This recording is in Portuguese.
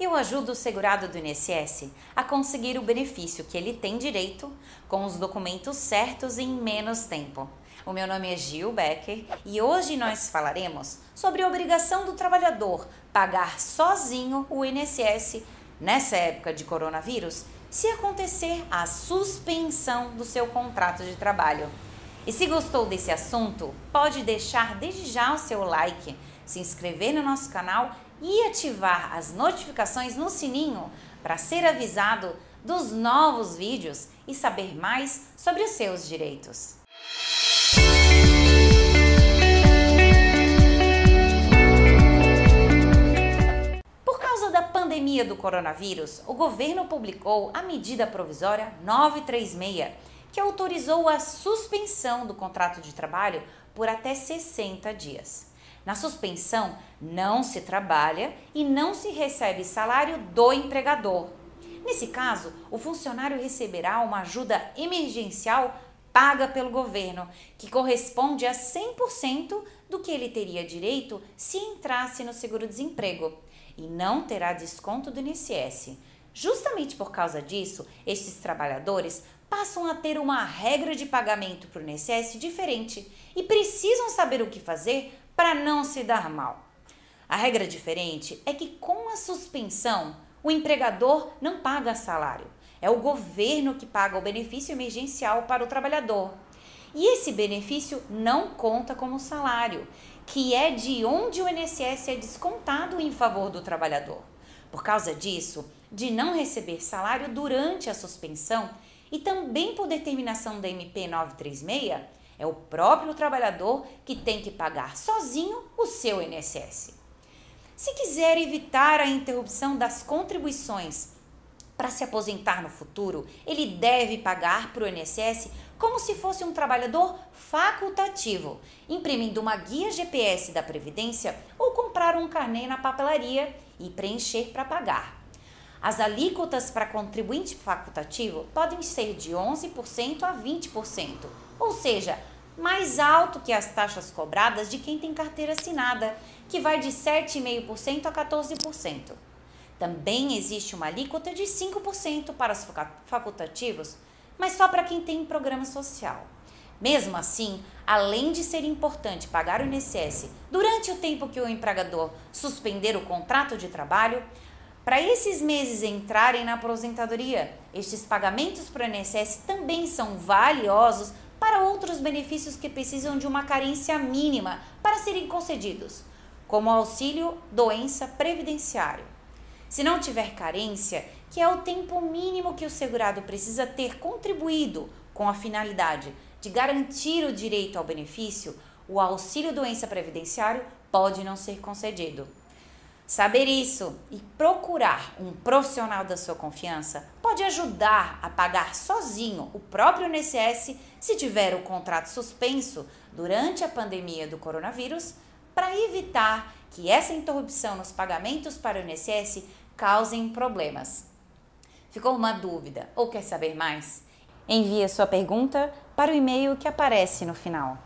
Eu ajudo o segurado do INSS a conseguir o benefício que ele tem direito com os documentos certos em menos tempo. O meu nome é Gil Becker e hoje nós falaremos sobre a obrigação do trabalhador pagar sozinho o INSS nessa época de coronavírus se acontecer a suspensão do seu contrato de trabalho. E se gostou desse assunto, pode deixar desde já o seu like, se inscrever no nosso canal e ativar as notificações no sininho para ser avisado dos novos vídeos e saber mais sobre os seus direitos. Por causa da pandemia do coronavírus, o governo publicou a medida provisória 936, que autorizou a suspensão do contrato de trabalho por até 60 dias. Na suspensão, não se trabalha e não se recebe salário do empregador. Nesse caso, o funcionário receberá uma ajuda emergencial paga pelo governo, que corresponde a 100% do que ele teria direito se entrasse no seguro-desemprego, e não terá desconto do INSS. Justamente por causa disso, esses trabalhadores passam a ter uma regra de pagamento para o INSS diferente e precisam saber o que fazer para não se dar mal. A regra diferente é que com a suspensão, o empregador não paga salário. É o governo que paga o benefício emergencial para o trabalhador. E esse benefício não conta como salário, que é de onde o INSS é descontado em favor do trabalhador. Por causa disso, de não receber salário durante a suspensão e também por determinação da MP 936, é o próprio trabalhador que tem que pagar sozinho o seu INSS. Se quiser evitar a interrupção das contribuições para se aposentar no futuro, ele deve pagar para o INSS como se fosse um trabalhador facultativo, imprimindo uma guia GPS da Previdência ou comprar um carnê na papelaria e preencher para pagar. As alíquotas para contribuinte facultativo podem ser de 11% a 20%, ou seja, mais alto que as taxas cobradas de quem tem carteira assinada, que vai de 7,5% a 14%. Também existe uma alíquota de 5% para os facultativos, mas só para quem tem programa social. Mesmo assim, além de ser importante pagar o INSS durante o tempo que o empregador suspender o contrato de trabalho, para esses meses entrarem na aposentadoria, estes pagamentos para o INSS também são valiosos para outros benefícios que precisam de uma carência mínima para serem concedidos, como auxílio doença previdenciário. Se não tiver carência, que é o tempo mínimo que o segurado precisa ter contribuído com a finalidade de garantir o direito ao benefício, o auxílio doença previdenciário pode não ser concedido. Saber isso e procurar um profissional da sua confiança pode ajudar a pagar sozinho o próprio INSS se tiver o contrato suspenso durante a pandemia do coronavírus, para evitar que essa interrupção nos pagamentos para o INSS causem problemas. Ficou uma dúvida ou quer saber mais? Envie sua pergunta para o e-mail que aparece no final.